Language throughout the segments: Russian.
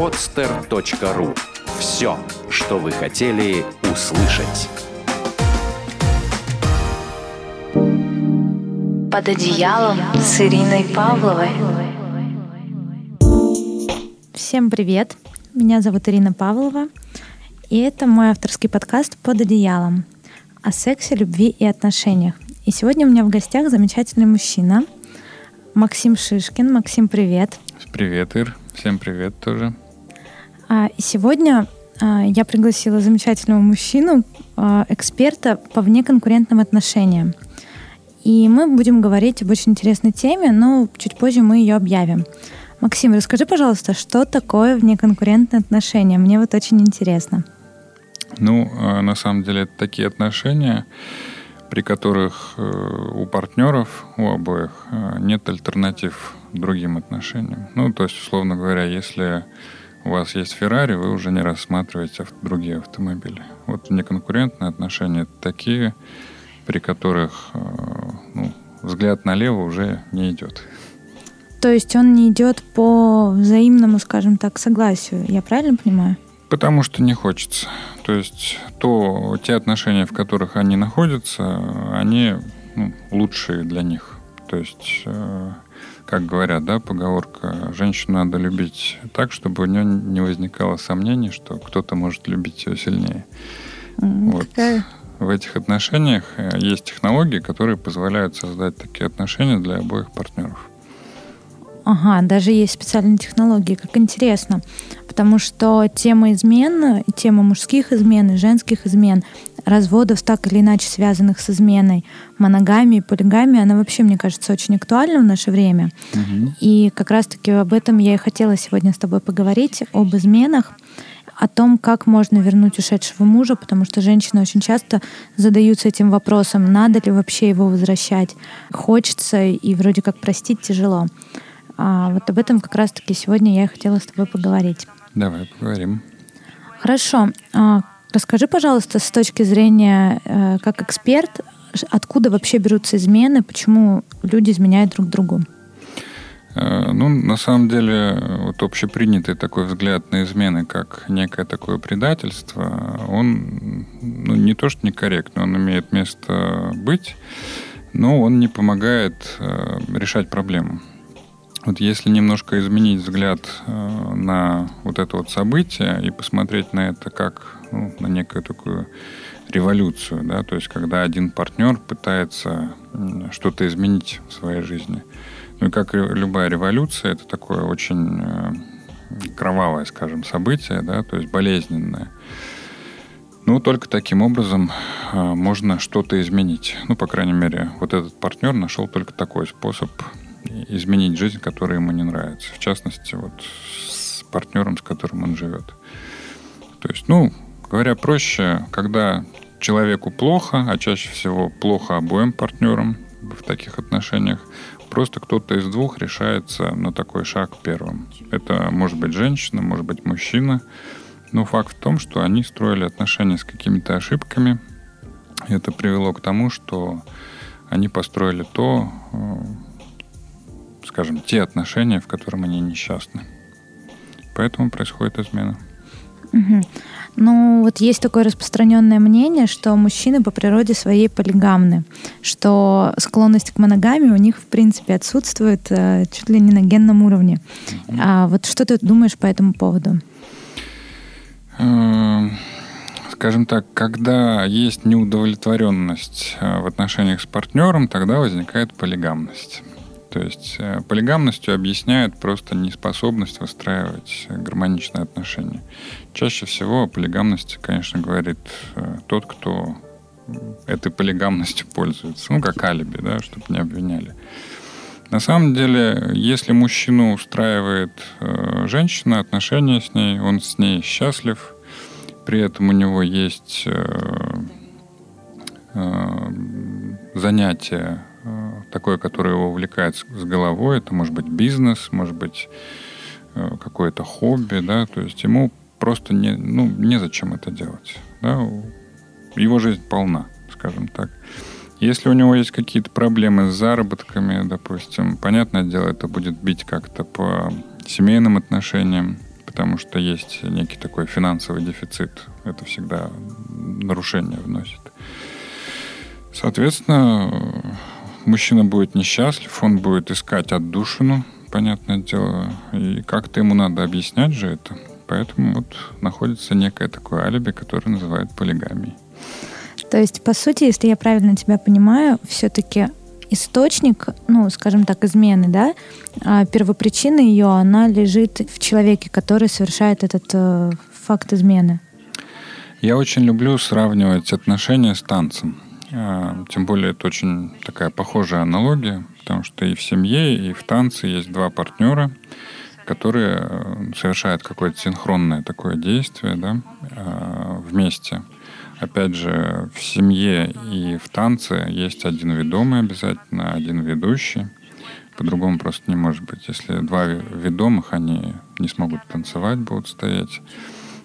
podster.ru. Все, что вы хотели услышать. Под одеялом с Ириной Павловой. Всем привет! Меня зовут Ирина Павлова, и это мой авторский подкаст «Под одеялом» о сексе, любви и отношениях. И сегодня у меня в гостях замечательный мужчина Максим Шишкин. Максим, привет! Привет, Ир. Всем привет тоже. А, и сегодня а, я пригласила замечательного мужчину, а, эксперта по внеконкурентным отношениям. И мы будем говорить об очень интересной теме, но чуть позже мы ее объявим. Максим, расскажи, пожалуйста, что такое внеконкурентные отношения? Мне вот очень интересно. Ну, на самом деле, это такие отношения, при которых э, у партнеров, у обоих, э, нет альтернатив другим отношениям. Ну, то есть, условно говоря, если у вас есть Феррари, вы уже не рассматриваете другие автомобили. Вот неконкурентные отношения такие, при которых э, ну, взгляд налево уже не идет. То есть он не идет по взаимному, скажем так, согласию. Я правильно понимаю? Потому что не хочется. То есть то, те отношения, в которых они находятся, они ну, лучшие для них. То есть э, как говорят, да, поговорка, женщину надо любить так, чтобы у нее не возникало сомнений, что кто-то может любить ее сильнее. Mm, вот. Такая... В этих отношениях э, есть технологии, которые позволяют создать такие отношения для обоих партнеров. Ага, даже есть специальные технологии, как интересно. Потому что тема измен, тема мужских измен и женских измен, разводов, так или иначе связанных с изменой, моногамией, полигамией, она вообще, мне кажется, очень актуальна в наше время. Угу. И как раз-таки об этом я и хотела сегодня с тобой поговорить, об изменах, о том, как можно вернуть ушедшего мужа, потому что женщины очень часто задаются этим вопросом, надо ли вообще его возвращать. Хочется, и вроде как простить тяжело. А вот об этом как раз-таки сегодня я и хотела с тобой поговорить. Давай поговорим. Хорошо. Расскажи, пожалуйста, с точки зрения э, как эксперт, откуда вообще берутся измены, почему люди изменяют друг другу? Э, ну, на самом деле, вот общепринятый такой взгляд на измены, как некое такое предательство, он ну, не то что некорректный, он имеет место быть, но он не помогает э, решать проблему. Вот если немножко изменить взгляд э, на вот это вот событие и посмотреть на это как ну, на некую такую революцию, да, то есть когда один партнер пытается что-то изменить в своей жизни. Ну и как любая революция, это такое очень э, кровавое, скажем, событие, да, то есть болезненное. Ну, только таким образом э, можно что-то изменить. Ну, по крайней мере, вот этот партнер нашел только такой способ изменить жизнь, которая ему не нравится. В частности, вот с партнером, с которым он живет. То есть, ну, говоря проще, когда человеку плохо, а чаще всего плохо обоим партнерам в таких отношениях, просто кто-то из двух решается на такой шаг первым. Это может быть женщина, может быть мужчина. Но факт в том, что они строили отношения с какими-то ошибками. И это привело к тому, что они построили то, э, скажем, те отношения, в которых они несчастны. Поэтому происходит измена. Угу. Ну, вот есть такое распространенное мнение, что мужчины по природе своей полигамны, что склонность к моногамии у них, в принципе, отсутствует э, чуть ли не на генном уровне. А вот что ты думаешь по этому поводу? Эм, скажем так, когда есть неудовлетворенность э, в отношениях с партнером, тогда возникает полигамность. То есть э, полигамностью объясняют просто неспособность выстраивать гармоничные отношения. Чаще всего о полигамности, конечно, говорит э, тот, кто этой полигамностью пользуется. Ну, как алиби, да, чтобы не обвиняли. На самом деле, если мужчину устраивает э, женщина, отношения с ней, он с ней счастлив, при этом у него есть занятия такое, которое его увлекает с головой. Это может быть бизнес, может быть э, какое-то хобби, да, то есть ему просто не, ну, незачем это делать. Да? Его жизнь полна, скажем так. Если у него есть какие-то проблемы с заработками, допустим, понятное дело, это будет бить как-то по семейным отношениям, потому что есть некий такой финансовый дефицит. Это всегда нарушение вносит. Соответственно, мужчина будет несчастлив, он будет искать отдушину, понятное дело, и как-то ему надо объяснять же это. Поэтому вот находится некое такое алиби, которое называют полигамией. То есть, по сути, если я правильно тебя понимаю, все-таки источник, ну, скажем так, измены, да, а первопричина ее, она лежит в человеке, который совершает этот э, факт измены. Я очень люблю сравнивать отношения с танцем. А, тем более это очень такая похожая аналогия, потому что и в семье, и в танце есть два партнера, которые э, совершают какое-то синхронное такое действие да, а, вместе. Опять же, в семье и в танце есть один ведомый обязательно, один ведущий. По-другому просто не может быть. Если два ведомых, они не смогут танцевать, будут стоять.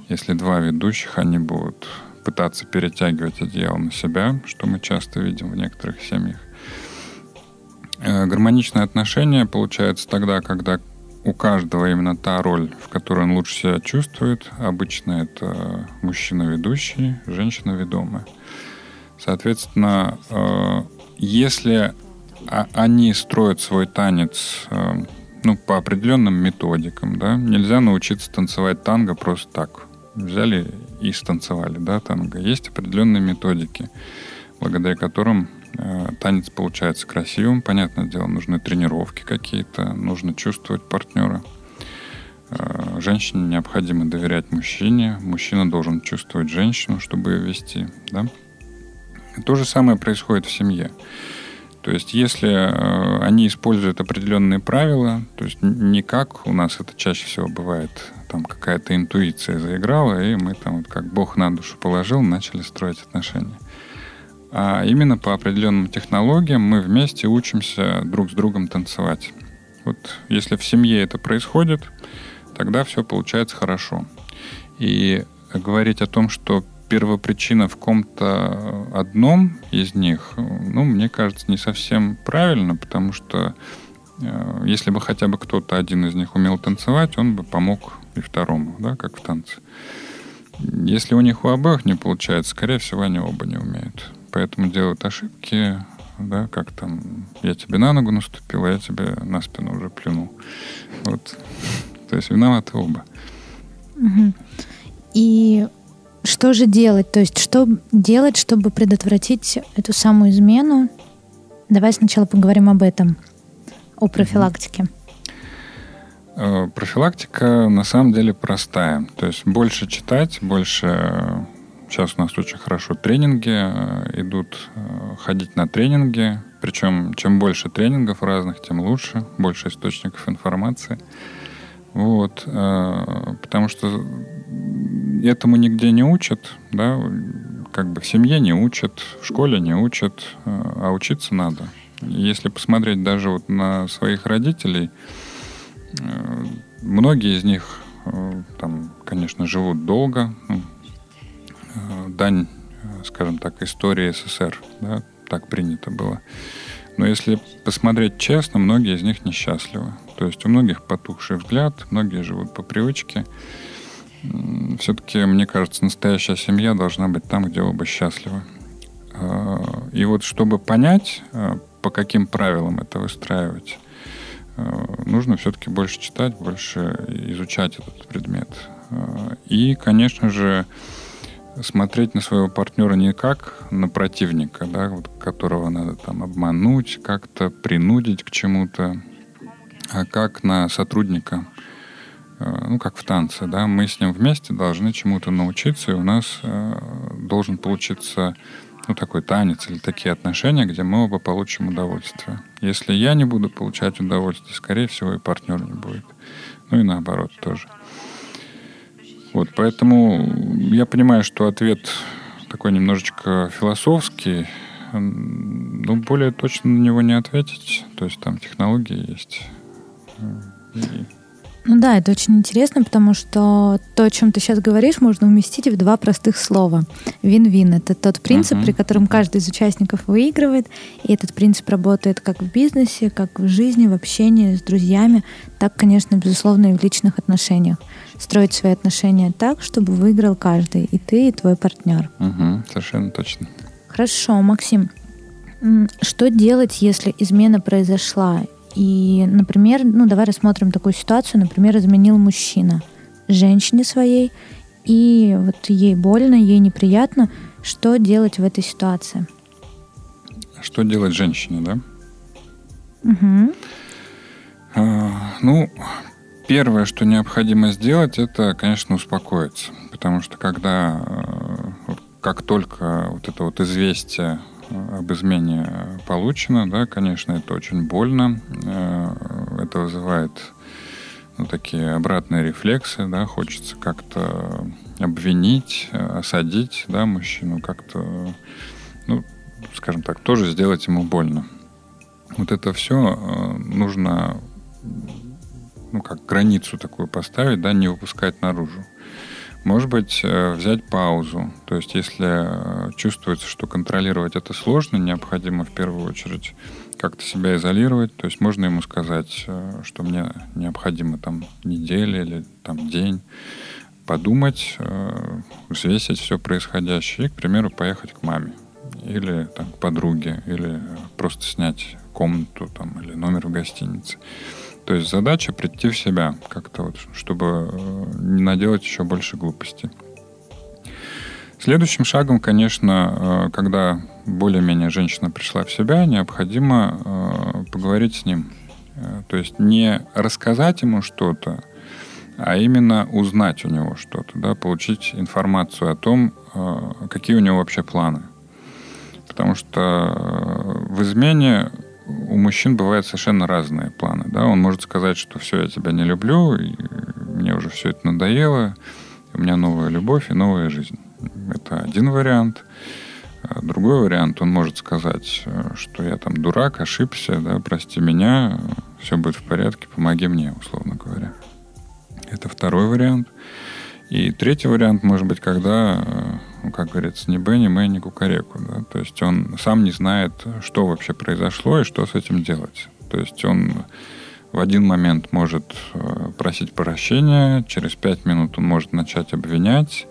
Если два ведущих, они будут пытаться перетягивать одеяло на себя, что мы часто видим в некоторых семьях. Э, гармоничное отношение получается тогда, когда у каждого именно та роль, в которой он лучше себя чувствует. Обычно это мужчина-ведущий, женщина-ведомая. Соответственно, э, если они строят свой танец э, ну, по определенным методикам, да, нельзя научиться танцевать танго просто так взяли и станцевали, да, танго. Есть определенные методики, благодаря которым э, танец получается красивым. Понятное дело, нужны тренировки какие-то, нужно чувствовать партнера. Э, женщине необходимо доверять мужчине, мужчина должен чувствовать женщину, чтобы ее вести, да. То же самое происходит в семье. То есть, если э, они используют определенные правила, то есть не как у нас это чаще всего бывает, там какая-то интуиция заиграла, и мы там вот как Бог на душу положил, начали строить отношения. А именно по определенным технологиям мы вместе учимся друг с другом танцевать. Вот если в семье это происходит, тогда все получается хорошо. И говорить о том, что первопричина в ком-то одном из них, ну, мне кажется, не совсем правильно, потому что э, если бы хотя бы кто-то один из них умел танцевать, он бы помог и второму, да, как в танце. Если у них у обоих не получается, скорее всего, они оба не умеют. Поэтому делают ошибки, да, как там, я тебе на ногу наступил, а я тебе на спину уже плюнул. Вот. То есть виноваты оба. И что же делать? То есть что делать, чтобы предотвратить эту самую измену? Давай сначала поговорим об этом, о профилактике. Э, профилактика на самом деле простая. То есть больше читать, больше... Сейчас у нас очень хорошо тренинги э, идут, э, ходить на тренинги. Причем чем больше тренингов разных, тем лучше, больше источников информации. Вот, потому что этому нигде не учат, да, как бы в семье не учат, в школе не учат, а учиться надо. Если посмотреть даже вот на своих родителей, Э, многие из них, э, там, конечно, живут долго. Ну, э, дань, скажем так, истории СССР, да, так принято было. Но если посмотреть честно, многие из них несчастливы. То есть у многих потухший взгляд, многие живут по привычке. Все-таки, мне кажется, настоящая семья должна быть там, где оба счастливы. И вот чтобы понять, по каким правилам это выстраивать, Э, нужно все-таки больше читать, больше изучать этот предмет. И, конечно же, смотреть на своего партнера не как на противника, да, вот, которого надо там обмануть, как-то принудить к чему-то, а как на сотрудника, ну, как в танце, да, мы с ним вместе должны чему-то научиться, и у нас должен получиться ну, такой танец или такие отношения, где мы оба получим удовольствие. Если я не буду получать удовольствие, скорее всего, и партнер не будет. Ну и наоборот тоже. Вот, поэтому я понимаю, что ответ такой немножечко философский, но более точно на него не ответить. То есть там технологии есть. И Ну да, это очень интересно, потому что то, о чем ты сейчас говоришь, можно уместить в два простых слова. Вин-вин — это тот принцип, uh-huh. при котором каждый из участников выигрывает, и этот принцип работает как в бизнесе, как в жизни, в общении с друзьями, так, конечно, безусловно, и в личных отношениях. Строить свои отношения так, чтобы выиграл каждый, и ты, и твой партнер. Угу, совершенно точно. Хорошо, Максим. Что делать, если измена произошла, и, например, ну давай рассмотрим такую ситуацию, например, изменил мужчина женщине своей, и вот ей больно, ей неприятно. Что делать в этой ситуации? Что делать женщине, да? Угу. А, ну, первое, что необходимо сделать, это, конечно, успокоиться. Потому что когда, э, как только вот это вот известие об измене получено, да, конечно, это очень больно. Э, это вызывает ну, такие обратные рефлексы, да, хочется как-то обвинить, осадить, да, мужчину, как-то, ну, скажем так, тоже сделать ему больно. Вот это все э, нужно, ну, как границу такую поставить, да, не выпускать наружу. Может быть, э, взять паузу. То есть, если э, чувствуется, что контролировать это сложно, необходимо в первую очередь как-то себя изолировать. То есть можно ему сказать, э, что мне необходимо там неделя или там день подумать, взвесить все происходящее и, к примеру, поехать к маме или там, к подруге, или просто снять комнату там, или номер в гостинице. То есть задача прийти в себя как-то вот, чтобы э, не наделать еще больше глупостей. Следующим шагом, конечно, э, когда более-менее женщина пришла в себя, необходимо э, поговорить с ним. То есть не рассказать ему что-то, а именно узнать у него что-то, да, получить информацию о том, какие у него вообще планы. Потому что в измене у мужчин бывают совершенно разные планы. Да? Он может сказать, что все, я тебя не люблю, мне уже все это надоело, у меня новая любовь и новая жизнь. Это один вариант. А другой вариант, он может сказать, что я там дурак, ошибся, да, прости меня, все будет в порядке, помоги мне, условно говоря. Это второй вариант. И третий вариант может быть, когда ну, как говорится, ни Б, ни Мэ, ни Кукареку. Да? То есть он сам не знает, что вообще произошло и что с этим делать. То есть он в один момент может э, просить прощения, через пять минут он может начать обвинять.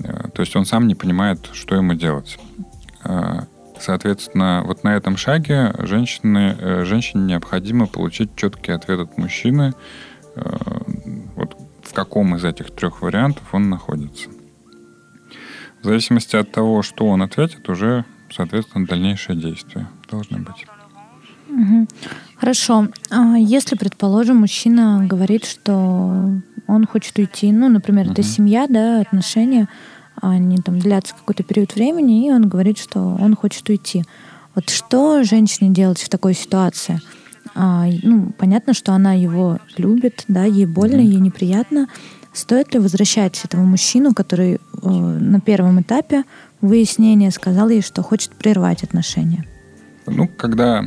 Э, то есть он сам не понимает, что ему делать. Э, соответственно, вот на этом шаге женщины, женщине необходимо получить четкий ответ от мужчины, в каком из этих трех вариантов он находится. В зависимости от того, что он ответит, уже, соответственно, дальнейшие действия должны быть. Угу. Хорошо. А если, предположим, мужчина говорит, что он хочет уйти, ну, например, угу. это семья, да, отношения, они там длятся какой-то период времени, и он говорит, что он хочет уйти. Вот что женщине делать в такой ситуации? А, ну, понятно, что она его любит, да, ей больно, ей неприятно, Стоит ли возвращать этого мужчину, который э, на первом этапе выяснения сказал ей, что хочет прервать отношения? Ну, когда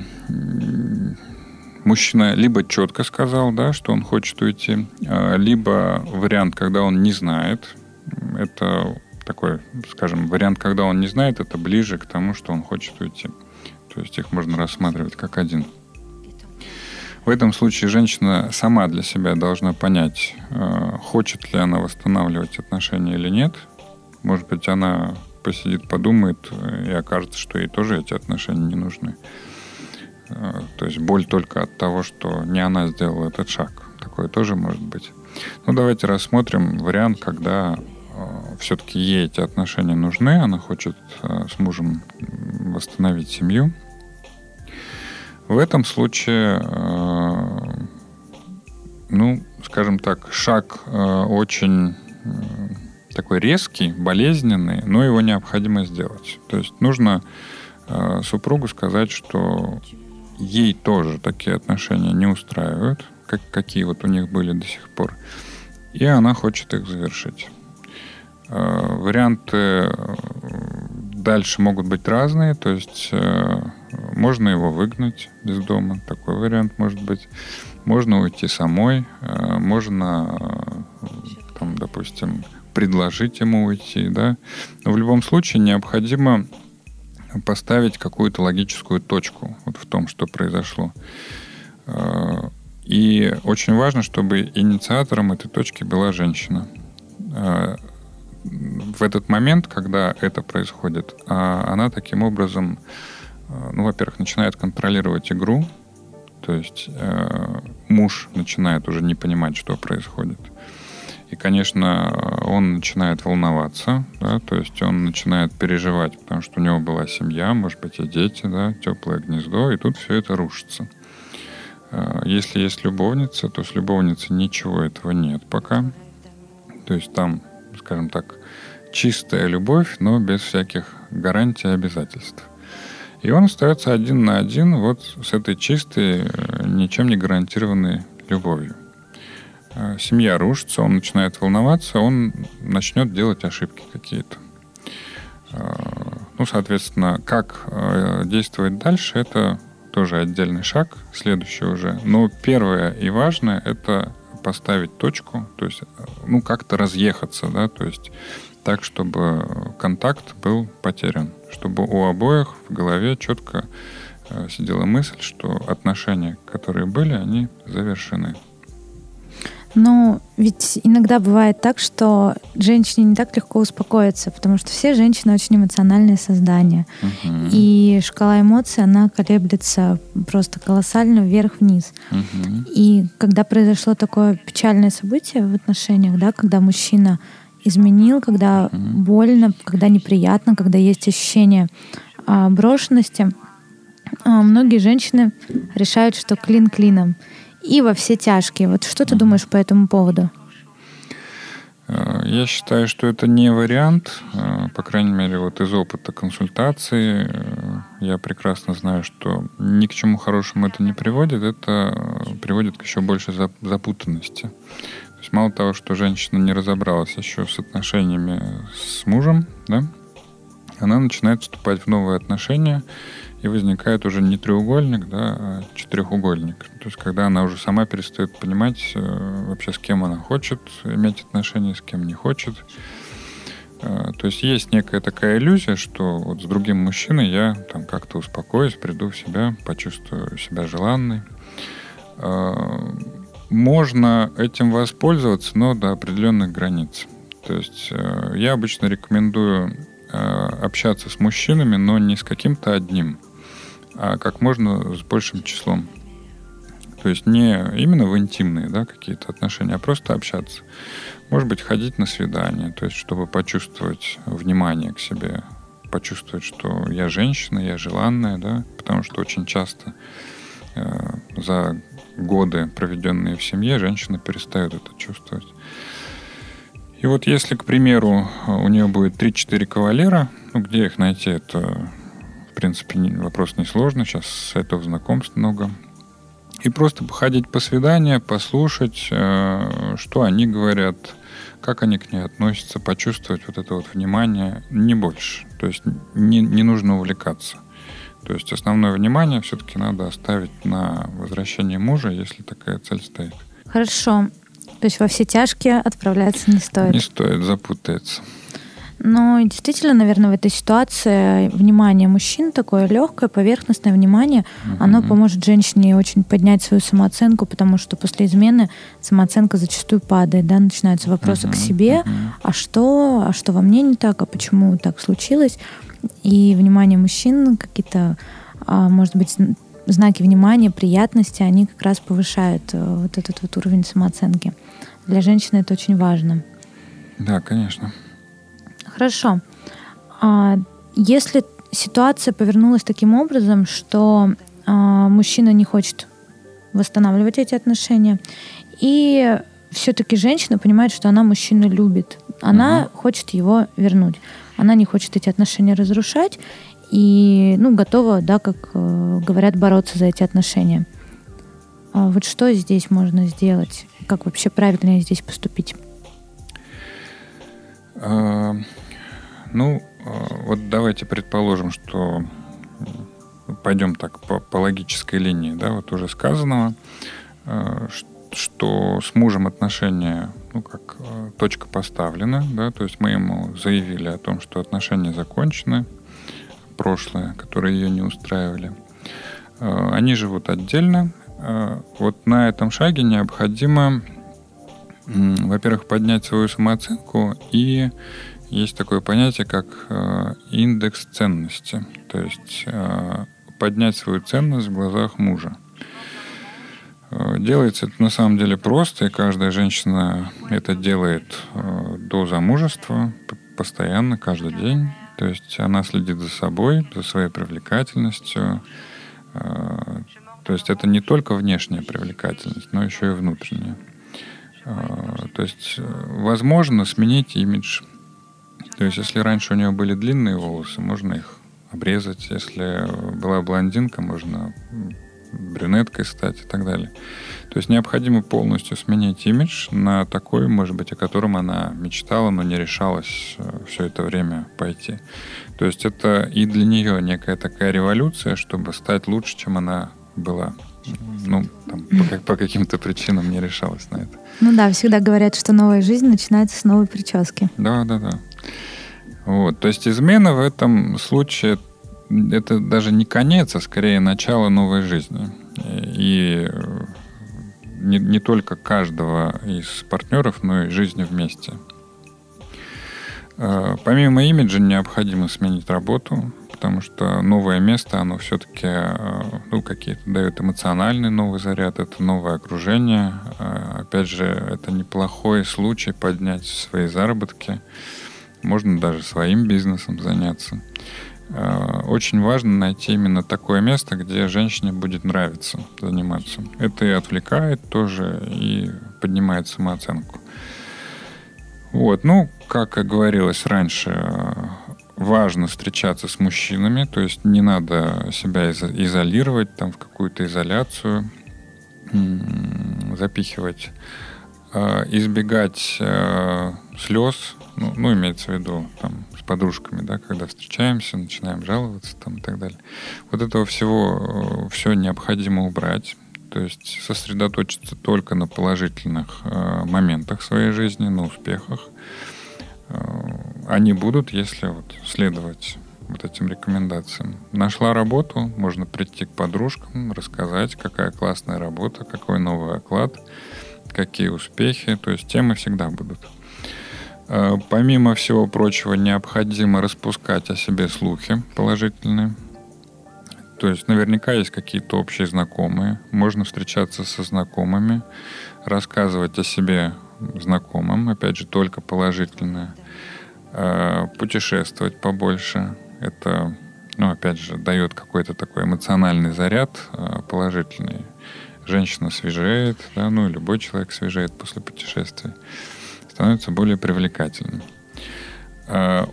мужчина либо четко сказал, да, что он хочет уйти, а, либо вариант, когда он не знает, это такой, скажем, вариант, когда он не знает, это ближе к тому, что он хочет уйти. То есть их можно рассматривать как один. В этом случае женщина сама для себя должна понять, э, хочет ли она восстанавливать отношения или нет. Может быть, она посидит, подумает, э, и окажется, что ей тоже эти отношения не нужны. Э, то есть боль только от того, что не она сделала этот шаг. Такое тоже может быть. Ну, давайте рассмотрим вариант, когда все-таки ей эти отношения нужны, она хочет с мужем восстановить семью, в этом случае, э, ну, скажем так, шаг э, очень э, такой резкий, болезненный, но его необходимо сделать. То есть нужно супругу сказать, что ей тоже такие отношения не устраивают, как, какие вот у них были до сих пор, и она хочет их завершить. Варианты дальше могут быть разные, то есть можно его выгнать из дома, такой вариант может быть. Можно уйти самой, э, можно, там, допустим, предложить ему уйти, да. Но в любом случае необходимо поставить какую-то логическую точку вот в том, что произошло. И очень важно, чтобы инициатором этой точки была женщина. В этот момент, когда это происходит, она таким образом, ну, во-первых, начинает контролировать игру, то есть э, муж начинает уже не понимать, что происходит. И, конечно, он начинает волноваться, да, то есть он начинает переживать, потому что у него была семья, может быть, и дети, да, теплое гнездо, и тут все это рушится. Э, если есть любовница, то с любовницей ничего этого нет пока. То есть там, скажем так, чистая любовь, но без всяких гарантий и обязательств. И он остается один на один вот с этой чистой, э, ничем не гарантированной любовью. Э, семья рушится, он начинает волноваться, он начнет делать ошибки какие-то. Э, ну, соответственно, как действовать дальше, это тоже отдельный шаг, следующий уже. Но первое и важное – это поставить точку, то есть, ну, как-то разъехаться, да, то есть так, чтобы контакт был потерян, чтобы у обоих в голове четко э, сидела мысль, что отношения, которые были, они завершены. Ну, ведь иногда бывает так, что женщине не так легко успокоиться, потому что все женщины очень эмоциональные создания. Uh-huh. И шкала эмоций, она колеблется просто колоссально вверх-вниз. Uh-huh. И когда произошло такое печальное событие в отношениях, да, когда мужчина изменил, когда mm-hmm. больно, когда неприятно, когда есть ощущение а, брошенности. А, многие женщины решают, что клин клином. И во все тяжкие. Вот что ты mm-hmm. думаешь по этому поводу? Э, я считаю, что это не вариант, э, по крайней мере, вот из опыта консультации э, я прекрасно знаю, что ни к чему хорошему это не приводит, это приводит к еще большей запутанности есть мало того, что женщина не разобралась еще с отношениями с мужем, да, она начинает вступать в новые отношения, и возникает уже не треугольник, да, а четырехугольник. То есть, когда она уже сама перестает понимать э, вообще, с кем она хочет иметь отношения, с кем не хочет. Э, то есть есть некая такая иллюзия, что вот с другим мужчиной я там как-то успокоюсь, приду в себя, почувствую себя желанной. Можно этим воспользоваться, но до определенных границ. То есть э, я обычно рекомендую э, общаться с мужчинами, но не с каким-то одним, а как можно с большим числом. То есть не именно в интимные да, какие-то отношения, а просто общаться. Может быть, ходить на свидание, то есть чтобы почувствовать внимание к себе, почувствовать, что я женщина, я желанная, да, потому что очень часто э, за годы, проведенные в семье, женщина перестает это чувствовать. И вот если, к примеру, у нее будет 3-4 кавалера, ну, где их найти, это, в принципе, вопрос несложный. Сейчас сайтов знакомств много. И просто походить по свидания, послушать, э, что они говорят, как они к ней относятся, почувствовать вот это вот внимание, не больше. То есть не, не нужно увлекаться. То есть основное внимание все-таки надо оставить на возвращение мужа, если такая цель стоит. Хорошо. То есть во все тяжкие отправляться не стоит? Не стоит, запутается. Ну, действительно, наверное, в этой ситуации внимание мужчин, такое легкое, поверхностное внимание, угу. оно поможет женщине очень поднять свою самооценку, потому что после измены самооценка зачастую падает, да, начинаются вопросы угу. к себе, угу. а что, а что во мне не так, а почему так случилось. И внимание мужчин, какие-то, а, может быть, знаки внимания, приятности, они как раз повышают э, вот этот вот уровень самооценки. Для женщины это очень важно. Да, конечно. Хорошо. А, если ситуация повернулась таким образом, что а, мужчина не хочет восстанавливать эти отношения, и все-таки женщина понимает, что она мужчину любит, она угу. хочет его вернуть. Она не хочет эти отношения разрушать и ну, готова, да, как э, говорят, бороться за эти отношения. А вот что здесь можно сделать? Как вообще правильно здесь поступить? А, ну, а, вот давайте предположим, что пойдем так по, по логической линии, да, вот уже сказанного, а, что с мужем отношения, ну, как э, точка поставлена, да, то есть мы ему заявили о том, что отношения закончены, прошлое, которые ее не устраивали. Э, они живут отдельно. Э, вот на этом шаге необходимо, во-первых, поднять свою самооценку и есть такое понятие, как индекс ценности. То есть поднять свою ценность в глазах мужа. Э, делается это на самом деле просто, и каждая женщина это делает э, до замужества, постоянно, каждый день. То есть она следит за собой, за своей привлекательностью. Э, то есть это не только внешняя привлекательность, но еще и внутренняя. То есть возможно сменить имидж. То есть если раньше у нее были длинные волосы, можно их обрезать. Если была блондинка, можно брюнеткой стать и так далее. То есть необходимо полностью сменить имидж на такой, может быть, о котором она мечтала, но не решалась э, все это время пойти. То есть это и для нее некая такая революция, чтобы стать лучше, чем она была. Ну, там, по, по каким-то причинам не решалась на это. Ну да, всегда говорят, что новая жизнь начинается с новой прически. Да, да, да. Вот, то есть измена в этом случае это даже не конец, а скорее начало новой жизни. И не, не только каждого из партнеров, но и жизни вместе. Э, помимо имиджа необходимо сменить работу, потому что новое место, оно все-таки э, ну, какие-то дает эмоциональный новый заряд, это новое окружение. Э, опять же, это неплохой случай поднять свои заработки. Можно даже своим бизнесом заняться. Э, очень важно найти именно такое место, где женщине будет нравиться заниматься. Это и отвлекает тоже, и поднимает самооценку. Вот, ну, как и говорилось раньше, важно встречаться с мужчинами, то есть не надо себя изолировать там в какую-то изоляцию, запихивать, э, избегать э, слез, ну, ну, имеется в виду там подружками, да, когда встречаемся, начинаем жаловаться там и так далее. Вот этого всего э, все необходимо убрать, то есть сосредоточиться только на положительных э, моментах своей жизни, на успехах. Э, они будут, если вот следовать вот этим рекомендациям. Нашла работу, можно прийти к подружкам, рассказать, какая классная работа, какой новый оклад, какие успехи. То есть темы всегда будут. Э, помимо всего прочего, необходимо распускать о себе слухи положительные. То есть наверняка есть какие-то общие знакомые. Можно встречаться со знакомыми, рассказывать о себе знакомым, опять же, только положительное. Э, путешествовать побольше. Это, ну, опять же, дает какой-то такой эмоциональный заряд э, положительный. Женщина свежеет, да, ну любой человек свежеет после путешествия становится более привлекательным. А,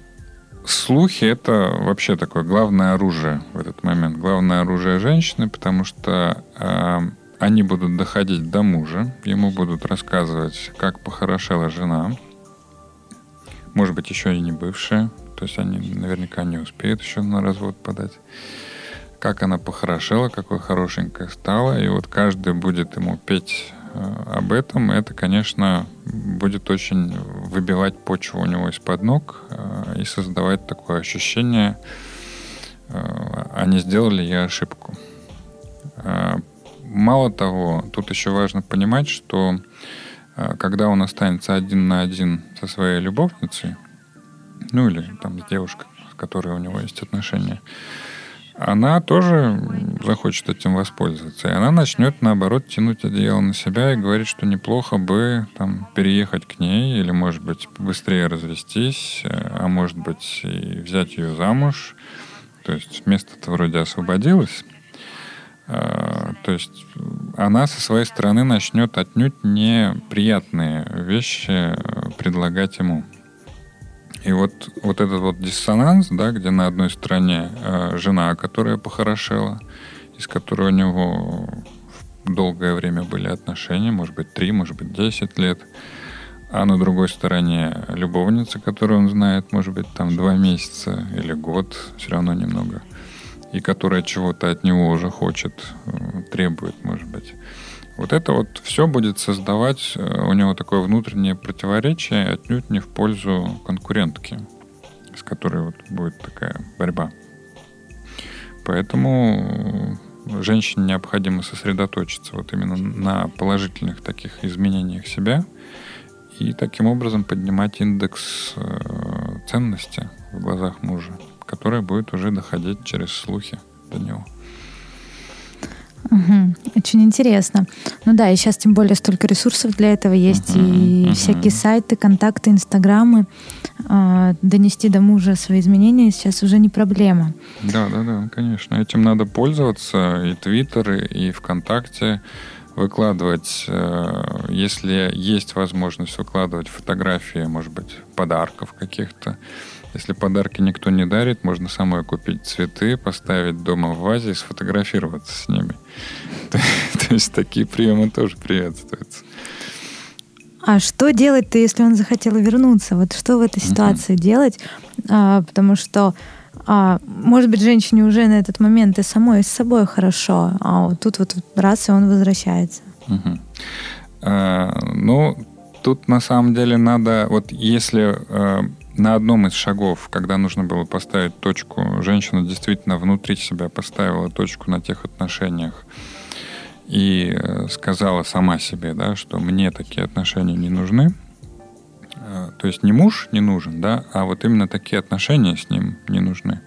слухи — это вообще такое главное оружие в этот момент. Главное оружие женщины, потому что э, они будут доходить до мужа, ему будут рассказывать, как похорошела жена, может быть, еще и не бывшая, то есть они наверняка не успеют еще на развод подать как она похорошела, какой хорошенькая стала, и вот каждый будет ему петь Э, об этом, это, конечно, будет очень выбивать почву у него из-под ног э, и создавать такое ощущение, э, а не сделали я ошибку. Мало того, тут еще важно понимать, что когда он останется один на один со своей любовницей, ну или там с девушкой, с которой у него есть отношения, она тоже захочет этим воспользоваться. И она начнет, наоборот, тянуть одеяло на себя и говорить, что неплохо бы там переехать к ней или, может быть, быстрее развестись, а может быть, и взять ее замуж. То есть место-то вроде освободилось. А, то есть она со своей стороны начнет отнюдь неприятные вещи предлагать ему. И вот, вот этот вот диссонанс, да, где на одной стороне э, жена, которая похорошела, из которой у него долгое время были отношения, может быть, три, может быть, десять лет, а на другой стороне любовница, которую он знает, может быть, там два месяца или год, все равно немного, и которая чего-то от него уже хочет, э, требует, может быть. Вот это вот все будет создавать э, у него такое внутреннее противоречие, отнюдь не в пользу конкурентки, с которой вот будет такая борьба. Поэтому женщине необходимо сосредоточиться вот именно на положительных таких изменениях себя и таким образом поднимать индекс э, ценности в глазах мужа, который будет уже доходить через слухи до него. Угу. Очень интересно. Ну да, и сейчас тем более столько ресурсов для этого есть, угу, и угу. всякие сайты, контакты, инстаграмы. Э, донести до мужа свои изменения сейчас уже не проблема. Да, да, да, конечно. Этим надо пользоваться. И Твиттер, и ВКонтакте выкладывать, э, если есть возможность выкладывать фотографии, может быть, подарков каких-то, если подарки никто не дарит, можно самой купить цветы, поставить дома в вазе и сфотографироваться с ними. То есть такие приемы тоже приветствуются. А что делать-то, если он захотел вернуться? Вот что в этой ситуации делать? А, потому что, а, может быть, женщине уже на этот момент и самой с собой хорошо, а вот тут вот раз и он возвращается. А, ну, тут на самом деле надо, вот если а, на одном из шагов, когда нужно было поставить точку, женщина действительно внутри себя поставила точку на тех отношениях и э, сказала сама себе, да, что мне такие отношения не нужны. Э, то есть не муж не нужен, да, а вот именно такие отношения с ним не нужны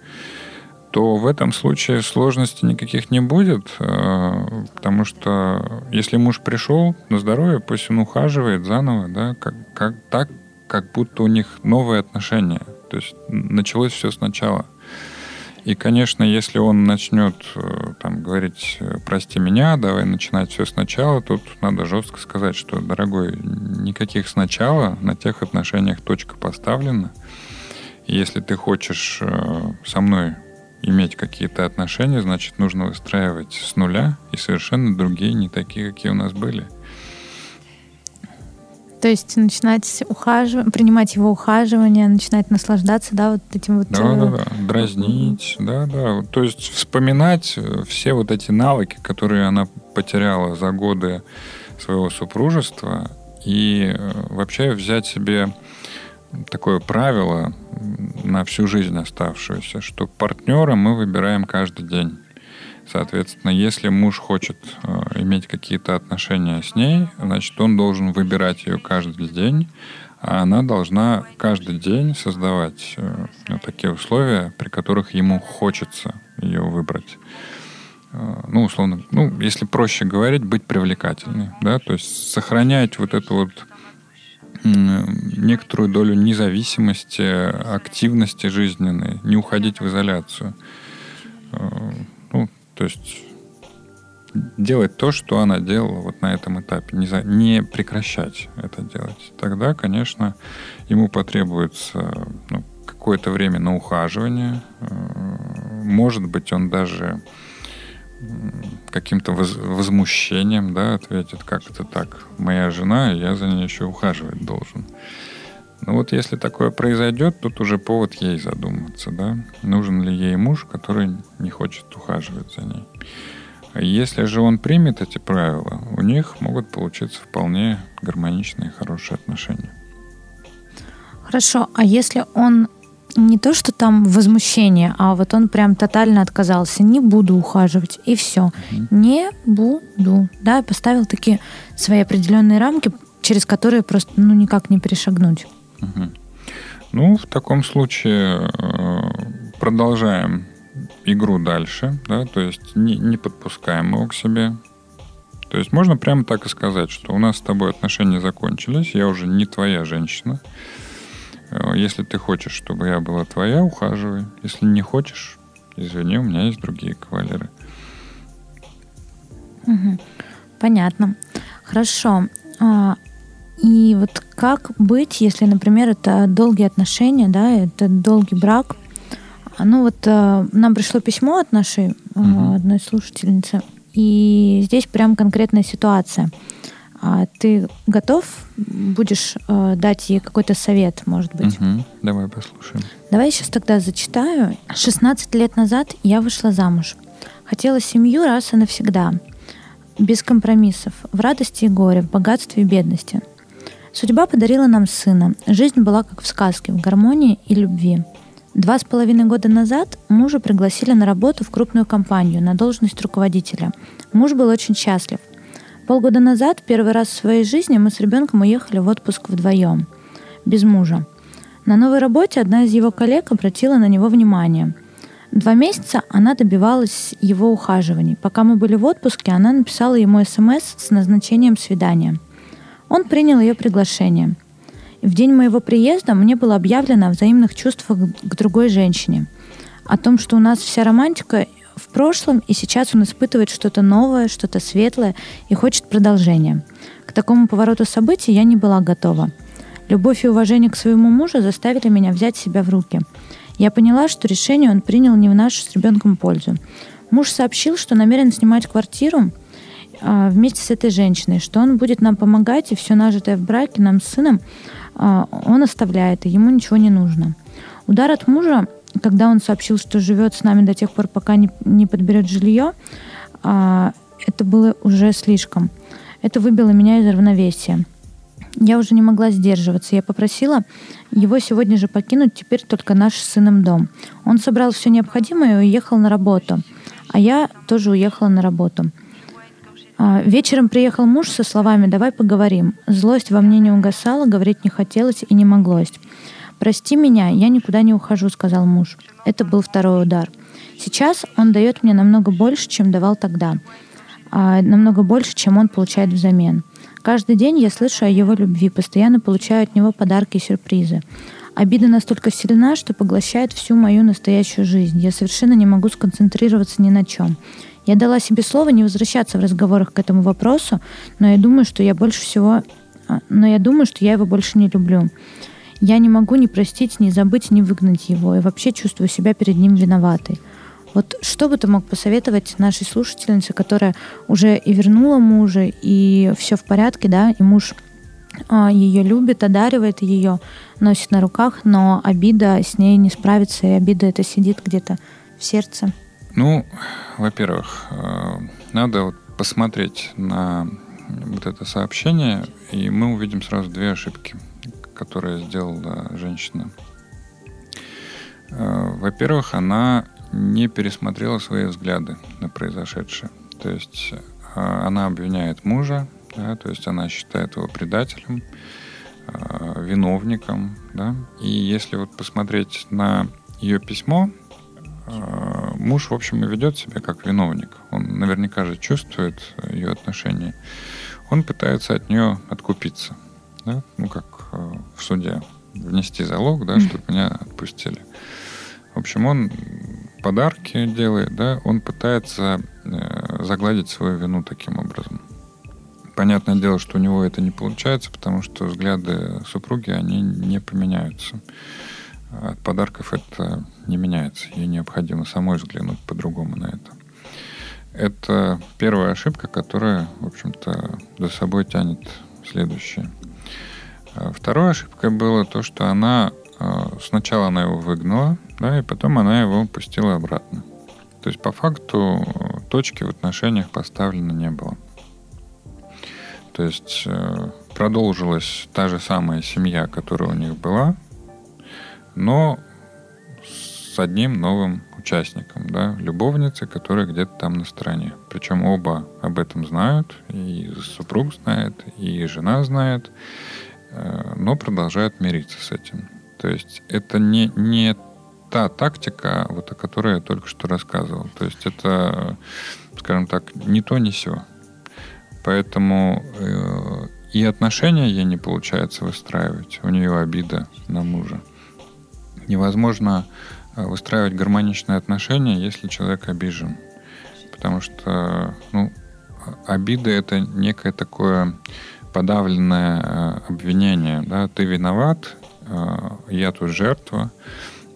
то в этом случае сложностей никаких не будет, э, потому что если муж пришел на здоровье, пусть он ухаживает заново, да, как, как, так, как будто у них новые отношения. То есть началось все сначала. И, конечно, если он начнет э, там, говорить «прости меня, давай начинать все сначала», тут надо жестко сказать, что, дорогой, никаких сначала, на тех отношениях точка поставлена. Если ты хочешь э, со мной иметь какие-то отношения, значит, нужно выстраивать с нуля и совершенно другие, не такие, какие у нас были. То есть начинать ухаживать, принимать его ухаживание, начинать наслаждаться, да, вот этим вот... Да, э, да, да, дразнить, да, да. То есть вспоминать э, все вот эти навыки, которые она потеряла за годы своего супружества, и э, вообще взять себе такое правило на всю жизнь оставшуюся, что партнера мы выбираем каждый день. Соответственно, если муж хочет э, иметь какие-то отношения с ней, значит, он должен выбирать ее каждый день, а она должна каждый день создавать э, ну, такие условия, при которых ему хочется ее выбрать. Э, ну, условно, ну, если проще говорить, быть привлекательной, да, то есть сохранять вот эту вот некоторую долю независимости, активности жизненной, не уходить в изоляцию. Ну, то есть делать то, что она делала вот на этом этапе, не, за, не прекращать это делать. Тогда, конечно, ему потребуется ну, какое-то время на ухаживание. Э, может быть, он даже каким-то воз, возмущением, да, ответит, как это так, моя жена, я за ней еще ухаживать должен. Ну вот если такое произойдет, тут уже повод ей задуматься, да, нужен ли ей муж, который не хочет ухаживать за ней. Если же он примет эти правила, у них могут получиться вполне гармоничные, хорошие отношения. Хорошо, а если он не то, что там возмущение, а вот он прям тотально отказался. Не буду ухаживать. И все. Угу. Не буду. Да, поставил такие свои определенные рамки, через которые просто ну, никак не перешагнуть. Угу. Ну, в таком случае э, продолжаем игру дальше, да, то есть не, не подпускаем его к себе. То есть можно прямо так и сказать, что у нас с тобой отношения закончились, я уже не твоя женщина. Э, если ты хочешь, чтобы я была твоя, ухаживай. Если не хочешь, извини, у меня есть другие кавалеры. Угу. Понятно. Хорошо. И вот как быть, если, например, это долгие отношения, да, это долгий брак. Ну вот а, нам пришло письмо от нашей угу. одной слушательницы, и здесь прям конкретная ситуация. А ты готов будешь э, дать ей какой-то совет, может быть? Угу. Давай послушаем. Давай я сейчас тогда зачитаю. 16 лет назад я вышла замуж. Хотела семью раз и навсегда. без компромиссов, в радости и горе, в богатстве и бедности. Судьба подарила нам сына. Жизнь была как в сказке, в гармонии и любви. Два с половиной года назад мужа пригласили на работу в крупную компанию на должность руководителя. Муж был очень счастлив. Полгода назад, первый раз в своей жизни, мы с ребенком уехали в отпуск вдвоем, без мужа. На новой работе одна из его коллег обратила на него внимание – Два месяца она добивалась его ухаживаний. Пока мы были в отпуске, она написала ему смс с назначением свидания. Он принял ее приглашение. В день моего приезда мне было объявлено о взаимных чувствах к другой женщине. О том, что у нас вся романтика в прошлом, и сейчас он испытывает что-то новое, что-то светлое и хочет продолжения. К такому повороту событий я не была готова. Любовь и уважение к своему мужу заставили меня взять себя в руки – я поняла, что решение он принял не в нашу с ребенком пользу. Муж сообщил, что намерен снимать квартиру вместе с этой женщиной, что он будет нам помогать, и все нажитое в браке нам с сыном а, он оставляет, и ему ничего не нужно. Удар от мужа, когда он сообщил, что живет с нами до тех пор, пока не, не подберет жилье, а, это было уже слишком. Это выбило меня из равновесия. Я уже не могла сдерживаться. Я попросила его сегодня же покинуть теперь только наш с сыном дом. Он собрал все необходимое и уехал на работу. А я тоже уехала на работу. А, вечером приехал муж со словами «давай поговорим». Злость во мне не угасала, говорить не хотелось и не моглось. «Прости меня, я никуда не ухожу», — сказал муж. Это был второй удар. Сейчас он дает мне намного больше, чем давал тогда. А, намного больше, чем он получает взамен. Каждый день я слышу о его любви, постоянно получаю от него подарки и сюрпризы. Обида настолько сильна, что поглощает всю мою настоящую жизнь. Я совершенно не могу сконцентрироваться ни на чем. Я дала себе слово не возвращаться в разговорах к этому вопросу, но я думаю, что я больше всего... А, но я думаю, что я его больше не люблю. Я не могу ни простить, ни забыть, ни выгнать его, и вообще чувствую себя перед ним виноватой. Вот что бы ты мог посоветовать нашей слушательнице, которая уже и вернула мужа, и все в порядке, да, и муж а, ее любит, одаривает ее, носит на руках, но обида с ней не справится, и обида это сидит где-то в сердце? Ну, во-первых, э, надо вот посмотреть на вот это сообщение, и мы увидим сразу две ошибки, которые сделала женщина. Э, во-первых, она не пересмотрела свои взгляды на произошедшее. То есть а, она обвиняет мужа, да, то есть она считает его предателем, виновником, да. И если вот посмотреть на ее письмо, муж, в общем, и ведет себя как виновник. Он наверняка же чувствует ее отношения. Он пытается от нее откупиться, да, ну как в суде внести залог, да, чтобы меня отпустили. В общем, он подарки делает, да, он пытается э, загладить свою вину таким образом. Понятное дело, что у него это не получается, потому что взгляды супруги, они не поменяются. От подарков это не меняется. Ей необходимо самой взглянуть по-другому на это. Это первая ошибка, которая, в общем-то, за собой тянет следующее. А второй ошибкой было то, что она а, сначала она его выгнала, да, и потом она его пустила обратно. То есть по факту точки в отношениях поставлено не было. То есть э, продолжилась та же самая семья, которая у них была, но с одним новым участником, да, любовницей, которая где-то там на стороне. Причем оба об этом знают, и супруг знает, и жена знает, э, но продолжают мириться с этим. То есть это не, не та тактика, вот о которой я только что рассказывал. То есть это, скажем так, не то, не все. Поэтому э, и отношения ей не получается выстраивать. У нее обида на мужа. Невозможно э, выстраивать гармоничные отношения, если человек обижен. Потому что ну, обида это некое такое подавленное э, обвинение. Да? Ты виноват, а, я тут жертва,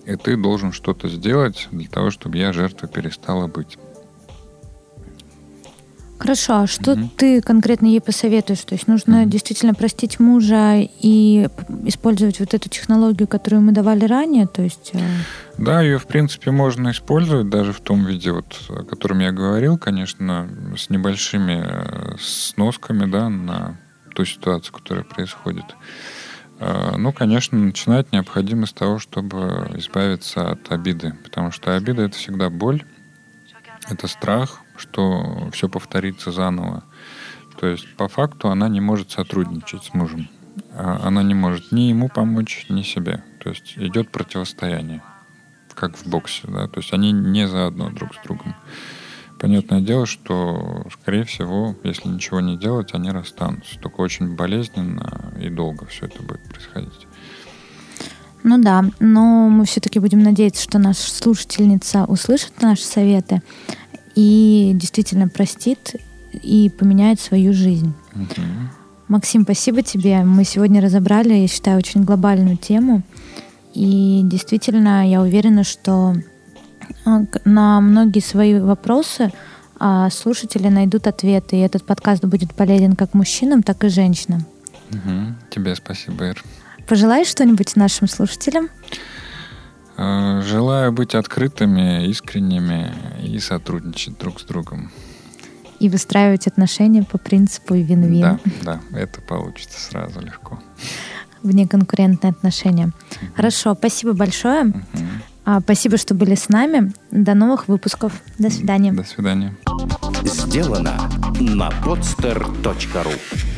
и ты должен что-то сделать для того, чтобы я жертва перестала быть. Хорошо, а что угу. ты конкретно ей посоветуешь? То есть нужно угу. действительно простить мужа и использовать вот эту технологию, которую мы давали ранее? То есть... Э, да, ее, в принципе, можно использовать даже в том виде, вот, о котором я говорил, конечно, с небольшими э, сносками да, на ту ситуацию, которая происходит. Э, ну, конечно, начинать необходимо с того, чтобы избавиться от обиды, потому что обида — это всегда боль, это страх, что все повторится заново. То есть по факту она не может сотрудничать с мужем. А она не может ни ему помочь, ни себе. То есть идет противостояние, как в боксе. Да? То есть они не заодно друг с другом. Понятное дело, что, скорее всего, если ничего не делать, они расстанутся. Только очень болезненно и долго все это будет происходить. Ну да, но мы все-таки будем надеяться, что наша слушательница услышит наши советы и действительно простит и поменяет свою жизнь. Угу. Максим, спасибо тебе. Мы сегодня разобрали, я считаю, очень глобальную тему. И действительно, я уверена, что а, на многие свои вопросы а, слушатели найдут ответы. И этот подкаст будет полезен как мужчинам, так и женщинам. Угу. Тебе спасибо, Ир. Пожелаешь что-нибудь нашим слушателям? Э, желаю быть открытыми, искренними и сотрудничать друг с другом. И выстраивать отношения по принципу вин-вин. Да, да, это получится сразу легко. Внеконкурентные отношения. Угу. Хорошо, спасибо большое. Угу. А, спасибо, что были с нами. До новых выпусков. До свидания. До свидания. Сделано на podster.ru